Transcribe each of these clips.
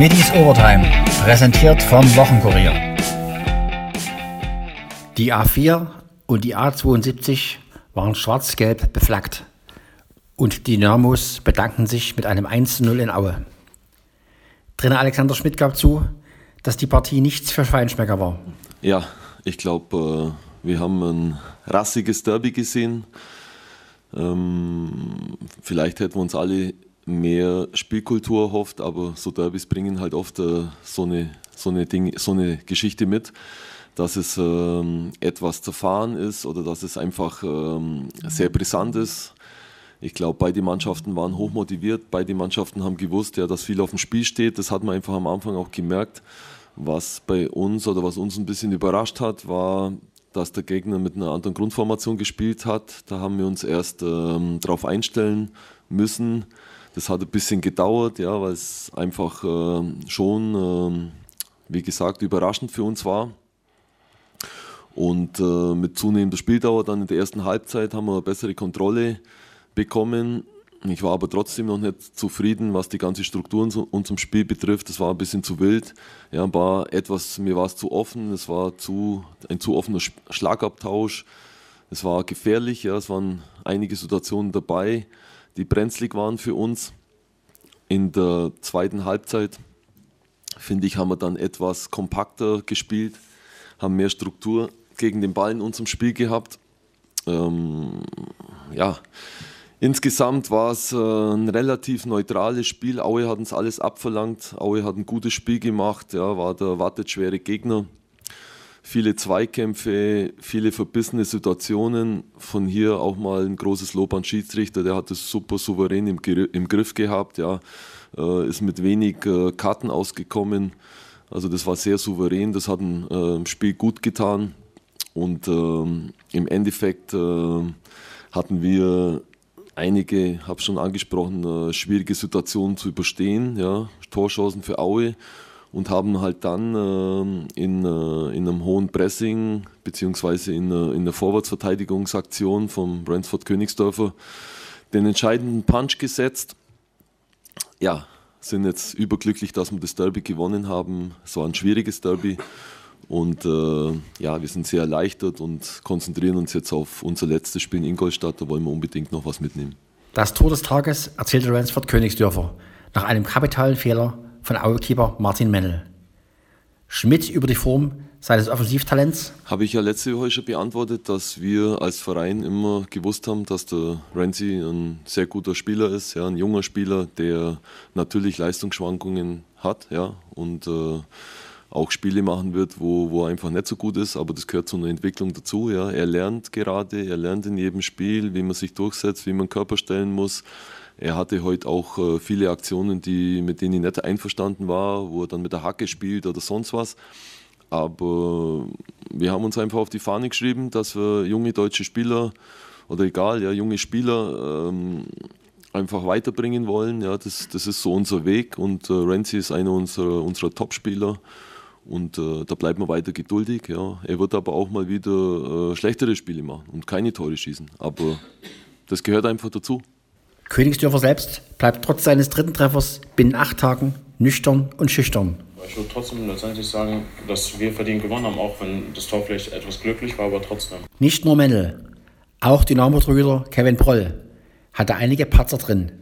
Schmittis Overtime, präsentiert vom Wochenkurier. Die A4 und die A72 waren schwarz-gelb beflaggt und die Dynamos bedankten sich mit einem 1-0 in Aue. Trainer Alexander Schmidt gab zu, dass die Partie nichts für Feinschmecker war. Ja, ich glaube, äh, wir haben ein rassiges Derby gesehen. Ähm, vielleicht hätten wir uns alle mehr Spielkultur erhofft, aber so Derbys bringen halt oft äh, so, eine, so, eine Ding, so eine Geschichte mit, dass es ähm, etwas zerfahren ist oder dass es einfach ähm, sehr brisant ist. Ich glaube, beide Mannschaften waren hochmotiviert, beide Mannschaften haben gewusst, ja, dass viel auf dem Spiel steht. Das hat man einfach am Anfang auch gemerkt. Was bei uns oder was uns ein bisschen überrascht hat, war, dass der Gegner mit einer anderen Grundformation gespielt hat. Da haben wir uns erst ähm, darauf einstellen müssen. Das hat ein bisschen gedauert, ja, weil es einfach äh, schon, äh, wie gesagt, überraschend für uns war. Und äh, mit zunehmender Spieldauer dann in der ersten Halbzeit haben wir eine bessere Kontrolle bekommen. Ich war aber trotzdem noch nicht zufrieden, was die ganze Struktur unserem Spiel betrifft. Das war ein bisschen zu wild. Ja, war etwas, mir war es zu offen. Es war zu, ein zu offener Schlagabtausch. Es war gefährlich. Ja, es waren einige Situationen dabei, die brenzlig waren für uns. In der zweiten Halbzeit, finde ich, haben wir dann etwas kompakter gespielt, haben mehr Struktur gegen den Ball in unserem Spiel gehabt. Ähm, ja, Insgesamt war es äh, ein relativ neutrales Spiel. Aue hat uns alles abverlangt. Aue hat ein gutes Spiel gemacht, ja, war der erwartet schwere Gegner. Viele Zweikämpfe, viele verbissene Situationen. Von hier auch mal ein großes Lob an Schiedsrichter, der hat es super souverän im, im Griff gehabt, ja, äh, ist mit wenig äh, Karten ausgekommen. Also das war sehr souverän, das hat ein äh, Spiel gut getan. Und ähm, im Endeffekt äh, hatten wir einige, habe schon angesprochen, äh, schwierige Situationen zu überstehen, ja, Torchancen für Aue und haben halt dann äh, in, äh, in einem hohen Pressing beziehungsweise in, äh, in der Vorwärtsverteidigungsaktion vom Brentford Königsdörfer den entscheidenden Punch gesetzt. Ja, sind jetzt überglücklich, dass wir das Derby gewonnen haben. Es war ein schwieriges Derby und äh, ja, wir sind sehr erleichtert und konzentrieren uns jetzt auf unser letztes Spiel in Ingolstadt. Da wollen wir unbedingt noch was mitnehmen. Das Tor des Tages erzählte Ransford Königsdörfer nach einem kapitalen Fehler von Augekeeper Martin Mennel. Schmidt über die Form seines Offensivtalents? Habe ich ja letzte Woche schon beantwortet, dass wir als Verein immer gewusst haben, dass der Renzi ein sehr guter Spieler ist, ja, ein junger Spieler, der natürlich Leistungsschwankungen hat ja, und äh, auch Spiele machen wird, wo, wo er einfach nicht so gut ist, aber das gehört zu einer Entwicklung dazu. Ja. Er lernt gerade, er lernt in jedem Spiel, wie man sich durchsetzt, wie man Körper stellen muss. Er hatte heute auch äh, viele Aktionen, die, mit denen ich nicht einverstanden war, wo er dann mit der Hacke spielt oder sonst was. Aber wir haben uns einfach auf die Fahne geschrieben, dass wir junge deutsche Spieler oder egal, ja, junge Spieler ähm, einfach weiterbringen wollen. Ja, das, das ist so unser Weg und äh, Renzi ist einer unserer, unserer Top-Spieler. Und äh, da bleibt man weiter geduldig. Ja. Er wird aber auch mal wieder äh, schlechtere Spiele machen und keine Tore schießen. Aber das gehört einfach dazu. Königsdörfer selbst bleibt trotz seines dritten Treffers binnen acht Tagen nüchtern und schüchtern. Ich würde trotzdem letztendlich sagen, dass wir verdient gewonnen haben, auch wenn das Tor vielleicht etwas glücklich war, aber trotzdem. Nicht nur Mendel, auch Dynamo-Torhüter Kevin Proll hatte einige Patzer drin.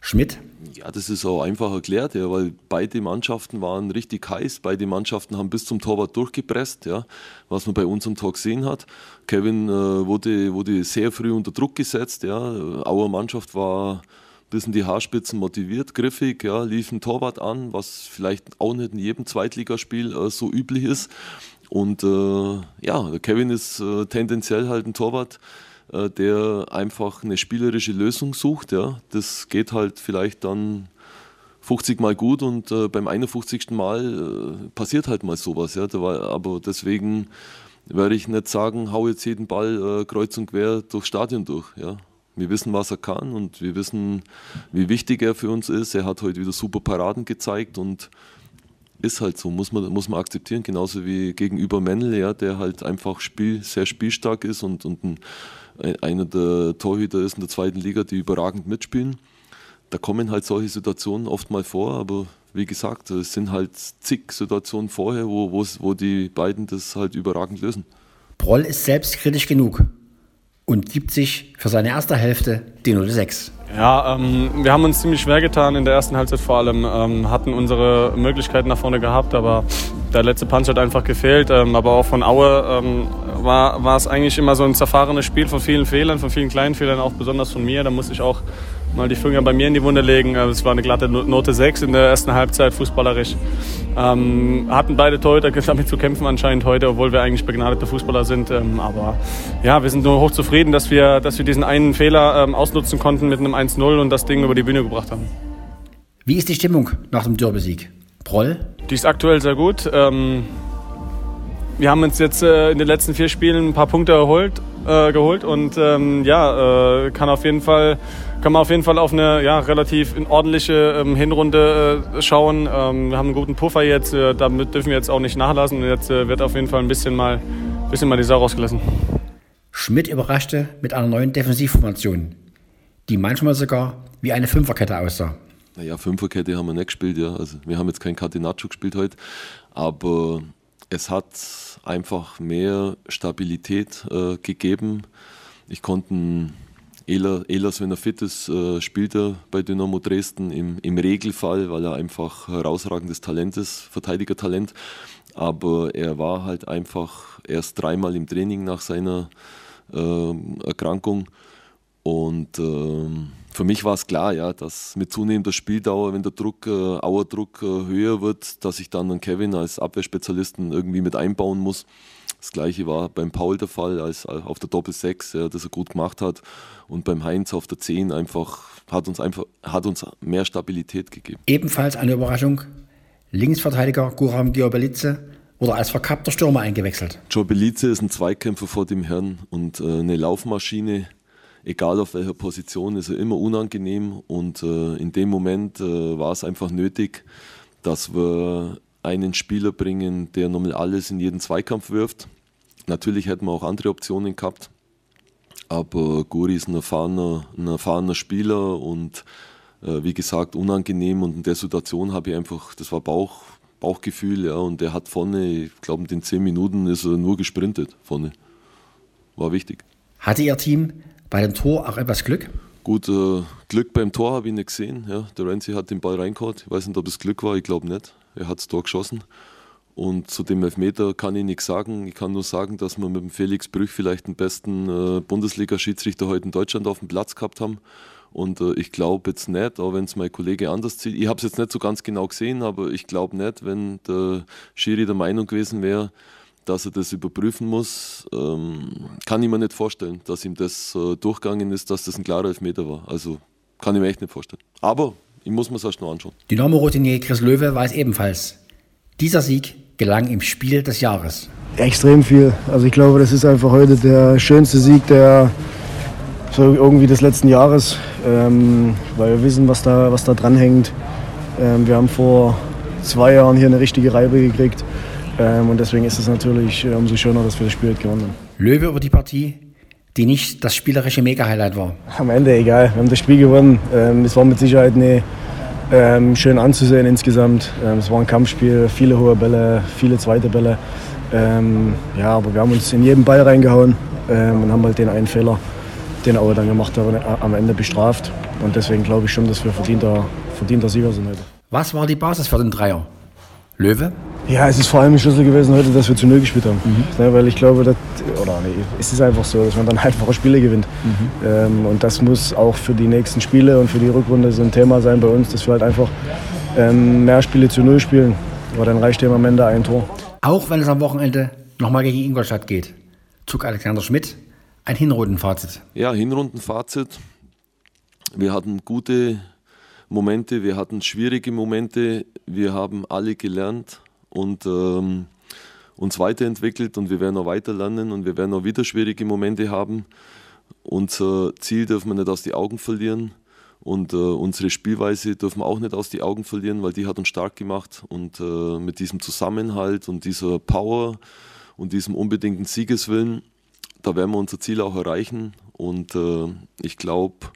Schmidt ja, das ist auch einfach erklärt, ja, weil beide Mannschaften waren richtig heiß. Beide Mannschaften haben bis zum Torwart durchgepresst, ja, was man bei uns am Tag gesehen hat. Kevin äh, wurde, wurde sehr früh unter Druck gesetzt. Ja. Auer Mannschaft war bis in die Haarspitzen motiviert, griffig, ja, lief ein Torwart an, was vielleicht auch nicht in jedem Zweitligaspiel äh, so üblich ist. Und äh, ja, Kevin ist äh, tendenziell halt ein Torwart der einfach eine spielerische Lösung sucht. Ja. Das geht halt vielleicht dann 50 Mal gut und äh, beim 51. Mal äh, passiert halt mal sowas. Ja. Aber deswegen werde ich nicht sagen, hau jetzt jeden Ball äh, kreuz und quer durchs Stadion durch. Ja. Wir wissen, was er kann und wir wissen, wie wichtig er für uns ist. Er hat heute wieder super Paraden gezeigt und ist halt so, muss man, muss man akzeptieren. Genauso wie gegenüber Mendel, ja, der halt einfach Spiel, sehr spielstark ist und, und ein einer der Torhüter ist in der zweiten Liga, die überragend mitspielen. da kommen halt solche Situationen oft mal vor, aber wie gesagt, es sind halt zig Situationen vorher, wo, wo die beiden das halt überragend lösen. Proll ist selbstkritisch genug und gibt sich für seine erste Hälfte die 06. Ja, ähm, wir haben uns ziemlich schwer getan in der ersten Halbzeit vor allem, ähm, hatten unsere Möglichkeiten nach vorne gehabt, aber der letzte Punch hat einfach gefehlt. Ähm, aber auch von Aue ähm, war, war es eigentlich immer so ein zerfahrenes Spiel von vielen Fehlern, von vielen kleinen Fehlern, auch besonders von mir. Da musste ich auch mal die Finger bei mir in die Wunde legen. Äh, es war eine glatte Note 6 in der ersten Halbzeit, fußballerisch. Ähm, hatten beide Torhüter damit zu kämpfen anscheinend heute, obwohl wir eigentlich begnadete Fußballer sind. Ähm, aber ja, wir sind nur hochzufrieden, dass wir, dass wir diesen einen Fehler ähm, ausnutzen konnten mit einem 1-0 und das Ding über die Bühne gebracht haben. Wie ist die Stimmung nach dem Derby-Sieg? Proll? Die ist aktuell sehr gut. Ähm, wir haben uns jetzt äh, in den letzten vier Spielen ein paar Punkte erholt, äh, geholt und ähm, ja, äh, kann auf jeden Fall kann man auf jeden Fall auf eine ja, relativ ordentliche ähm, Hinrunde äh, schauen. Ähm, wir haben einen guten Puffer jetzt, äh, damit dürfen wir jetzt auch nicht nachlassen. Jetzt äh, wird auf jeden Fall ein bisschen mal, bisschen mal die Sau rausgelassen. Schmidt überraschte mit einer neuen Defensivformation, die manchmal sogar wie eine Fünferkette aussah. Naja, Fünferkette haben wir nicht gespielt, ja. Also wir haben jetzt kein Catenaccio gespielt heute, aber es hat einfach mehr Stabilität äh, gegeben. Ich konnte Ehlers, wenn er fit ist, äh, spielt er bei Dynamo Dresden im, im Regelfall, weil er einfach herausragendes Talent ist, Verteidigertalent. Aber er war halt einfach erst dreimal im Training nach seiner äh, Erkrankung. Und äh, für mich war es klar, ja, dass mit zunehmender Spieldauer, wenn der Druck, äh, Auerdruck äh, höher wird, dass ich dann einen Kevin als Abwehrspezialisten irgendwie mit einbauen muss. Das gleiche war beim Paul der Fall, als auf der Doppel 6, ja, das er gut gemacht hat. Und beim Heinz auf der 10 einfach hat uns einfach hat uns mehr Stabilität gegeben. Ebenfalls eine Überraschung. Linksverteidiger Guram Giobelice wurde als verkappter Stürmer eingewechselt. Giobelice ist ein Zweikämpfer vor dem Herrn und äh, eine Laufmaschine. Egal auf welcher Position ist er immer unangenehm und äh, in dem Moment äh, war es einfach nötig, dass wir einen Spieler bringen, der nochmal alles in jeden Zweikampf wirft. Natürlich hätten wir auch andere Optionen gehabt, aber Guri ist ein erfahrener, ein erfahrener Spieler und äh, wie gesagt unangenehm und in der Situation habe ich einfach, das war Bauch, Bauchgefühl, ja, und der hat vorne, ich glaube in den zehn Minuten ist er nur gesprintet vorne. War wichtig. Hatte Ihr Team bei dem Tor auch etwas Glück? Gut, äh, Glück beim Tor habe ich nicht gesehen. Ja. Der Renzi hat den Ball reingehauen. Ich weiß nicht, ob es Glück war, ich glaube nicht. Er hat das Tor geschossen. Und zu dem Elfmeter kann ich nichts sagen. Ich kann nur sagen, dass wir mit dem Felix Brüch vielleicht den besten äh, Bundesliga-Schiedsrichter heute in Deutschland auf dem Platz gehabt haben. Und äh, ich glaube jetzt nicht, auch wenn es mein Kollege anders sieht, ich habe es jetzt nicht so ganz genau gesehen, aber ich glaube nicht, wenn der Schiri der Meinung gewesen wäre, dass er das überprüfen muss, ähm, kann ich mir nicht vorstellen, dass ihm das äh, durchgegangen ist, dass das ein klarer Elfmeter war. Also kann ich mir echt nicht vorstellen. Aber ich muss mir es erst noch anschauen. Dynamo-Routinier Chris Löwe weiß ebenfalls, dieser Sieg gelang im Spiel des Jahres. Extrem viel. Also ich glaube, das ist einfach heute der schönste Sieg der so irgendwie des letzten Jahres, ähm, weil wir wissen, was da, was da dran hängt. Ähm, wir haben vor zwei Jahren hier eine richtige Reibe gekriegt und deswegen ist es natürlich äh, umso schöner, dass wir das Spiel gewonnen haben. Löwe über die Partie, die nicht das spielerische Mega-Highlight war. Am Ende egal, wir haben das Spiel gewonnen. Ähm, es war mit Sicherheit eine, ähm, schön anzusehen insgesamt. Ähm, es war ein Kampfspiel, viele hohe Bälle, viele zweite Bälle. Ähm, ja, aber wir haben uns in jeden Ball reingehauen ähm, und haben halt den einen Fehler, den Aue dann gemacht hat, am Ende bestraft. Und deswegen glaube ich schon, dass wir verdienter, verdienter Sieger sind heute. Was war die Basis für den Dreier? Löwe? Ja, es ist vor allem ein Schlüssel gewesen heute, dass wir zu Null gespielt haben. Mhm. Ja, weil ich glaube, dass, oder nee, es ist einfach so, dass man dann einfache Spiele gewinnt. Mhm. Ähm, und das muss auch für die nächsten Spiele und für die Rückrunde so ein Thema sein bei uns, dass wir halt einfach ähm, mehr Spiele zu Null spielen. Aber dann reicht eben am Ende ein Tor. Auch wenn es am Wochenende nochmal gegen Ingolstadt geht, zog Alexander Schmidt ein Hinrundenfazit. Ja, Hinrundenfazit. Wir hatten gute Momente, wir hatten schwierige Momente, wir haben alle gelernt und ähm, uns weiterentwickelt und wir werden auch weiter lernen und wir werden auch wieder schwierige Momente haben. Unser Ziel dürfen wir nicht aus die Augen verlieren und äh, unsere Spielweise dürfen wir auch nicht aus die Augen verlieren, weil die hat uns stark gemacht und äh, mit diesem Zusammenhalt und dieser Power und diesem unbedingten Siegeswillen, da werden wir unser Ziel auch erreichen und äh, ich glaube,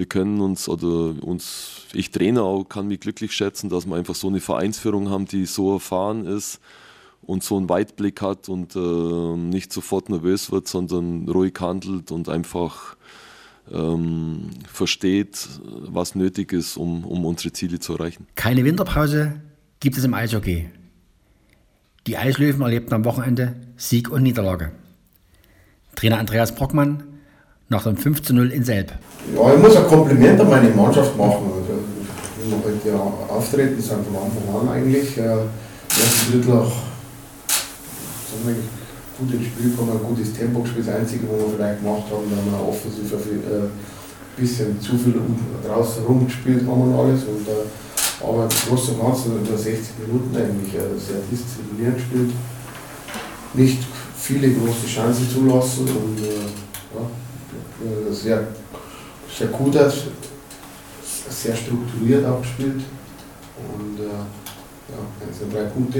wir können uns oder uns, ich Trainer auch, kann mich glücklich schätzen, dass wir einfach so eine Vereinsführung haben, die so erfahren ist und so einen Weitblick hat und äh, nicht sofort nervös wird, sondern ruhig handelt und einfach ähm, versteht, was nötig ist, um, um unsere Ziele zu erreichen. Keine Winterpause gibt es im Eishockey. Die Eislöwen erlebten am Wochenende Sieg und Niederlage. Trainer Andreas Brockmann nach dem 5 zu 0 in Selb. Ja, ich muss ein Kompliment an meine Mannschaft machen. Also, wie wir heute ja auftreten, sind von Anfang an eigentlich. Äh, ersten Drittel auch gut ins Spiel gekommen, ein gutes Tempo gespielt. Das Einzige, was wir vielleicht gemacht haben, haben wir offensiv ein äh, bisschen zu viel draußen rumgespielt haben und alles. Und, äh, aber im Großen und Ganzen in 60 Minuten eigentlich äh, sehr diszipliniert gespielt. Nicht viele große Chancen zulassen und äh, ja, sehr, sehr gut, sehr strukturiert abgespielt. Und äh, ja, jetzt sind drei Punkte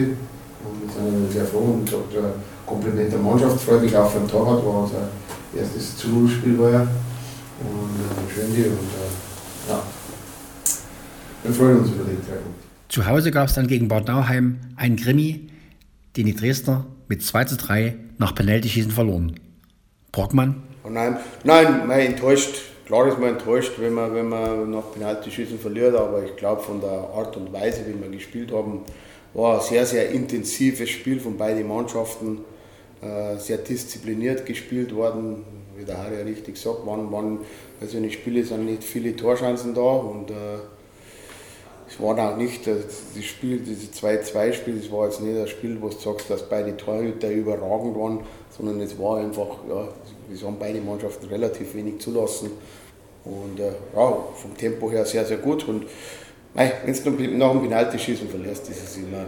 und wir sind sehr froh und gesagt, äh, Kompliment der Mannschaft, freut mich auch den Torwart, war unser erstes zu Null Spiel war ja. Und äh, schön die und äh, ja, wir freuen uns über die drei Punkte. Zu Hause gab es dann gegen Bad Nauheim einen Krimi, den die Dresdner mit 2 zu 3 nach Penaltyschießen verloren. Brockmann? Oh nein, nein, man enttäuscht. Klar ist man enttäuscht, wenn man, wenn man nach Penaltyschießen verliert, aber ich glaube von der Art und Weise, wie wir gespielt haben, war ein sehr, sehr intensives Spiel von beiden Mannschaften. Äh, sehr diszipliniert gespielt worden. Wie der Harry richtig sagt, wann, wann also in den Spielen sind nicht viele Torchancen da und äh, es war auch nicht äh, das Spiel, diese 2-2-Spiel, das war jetzt nicht das Spiel, wo du sagst, dass beide Torhüter überragend waren, sondern es war einfach, ja, es haben beide Mannschaften relativ wenig zulassen. Und äh, ja, vom Tempo her sehr, sehr gut. Und wenn du nach dem Penalty-Schießen verlierst, ist es immer,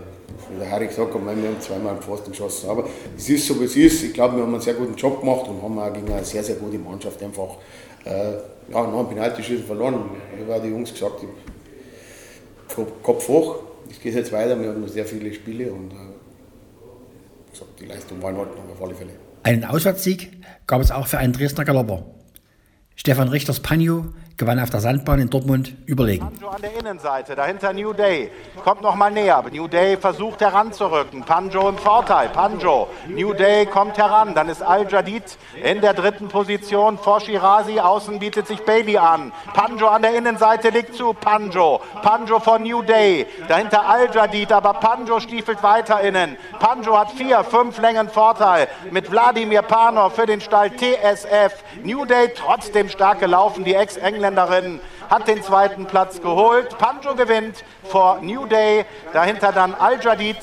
wie der Harry gesagt hat, wir haben zweimal im Pfosten geschossen. Aber es ist so, wie es ist. Ich glaube, wir haben einen sehr guten Job gemacht und haben auch gegen eine sehr, sehr gute Mannschaft einfach äh, ja, nach dem Penalty-Schießen verloren. Ich habe die Jungs gesagt, Kopf hoch, es geht jetzt weiter, wir haben noch sehr viele Spiele und äh, die Leistung war in Ordnung auf alle Fälle. Einen Auswärtssieg gab es auch für einen Dresdner Galopper. Stefan Richters Panjo gewann auf der Sandbahn in Dortmund überlegen. Panjo an der Innenseite, dahinter New Day, kommt noch mal näher. New Day versucht heranzurücken. Panjo im Vorteil. Panjo, New Day kommt heran. Dann ist Al-Jadid in der dritten Position vor Shirazi. Außen bietet sich Baby an. Panjo an der Innenseite liegt zu. Panjo. Panjo von New Day. Dahinter Al-Jadid, aber Panjo stiefelt weiter innen. Panjo hat vier, fünf Längen Vorteil mit Wladimir Panov für den Stall TSF. New Day trotzdem stark gelaufen. Die Ex-Engländer Engländerin hat den zweiten Platz geholt. Panjo gewinnt vor New Day, dahinter dann Al-Jadid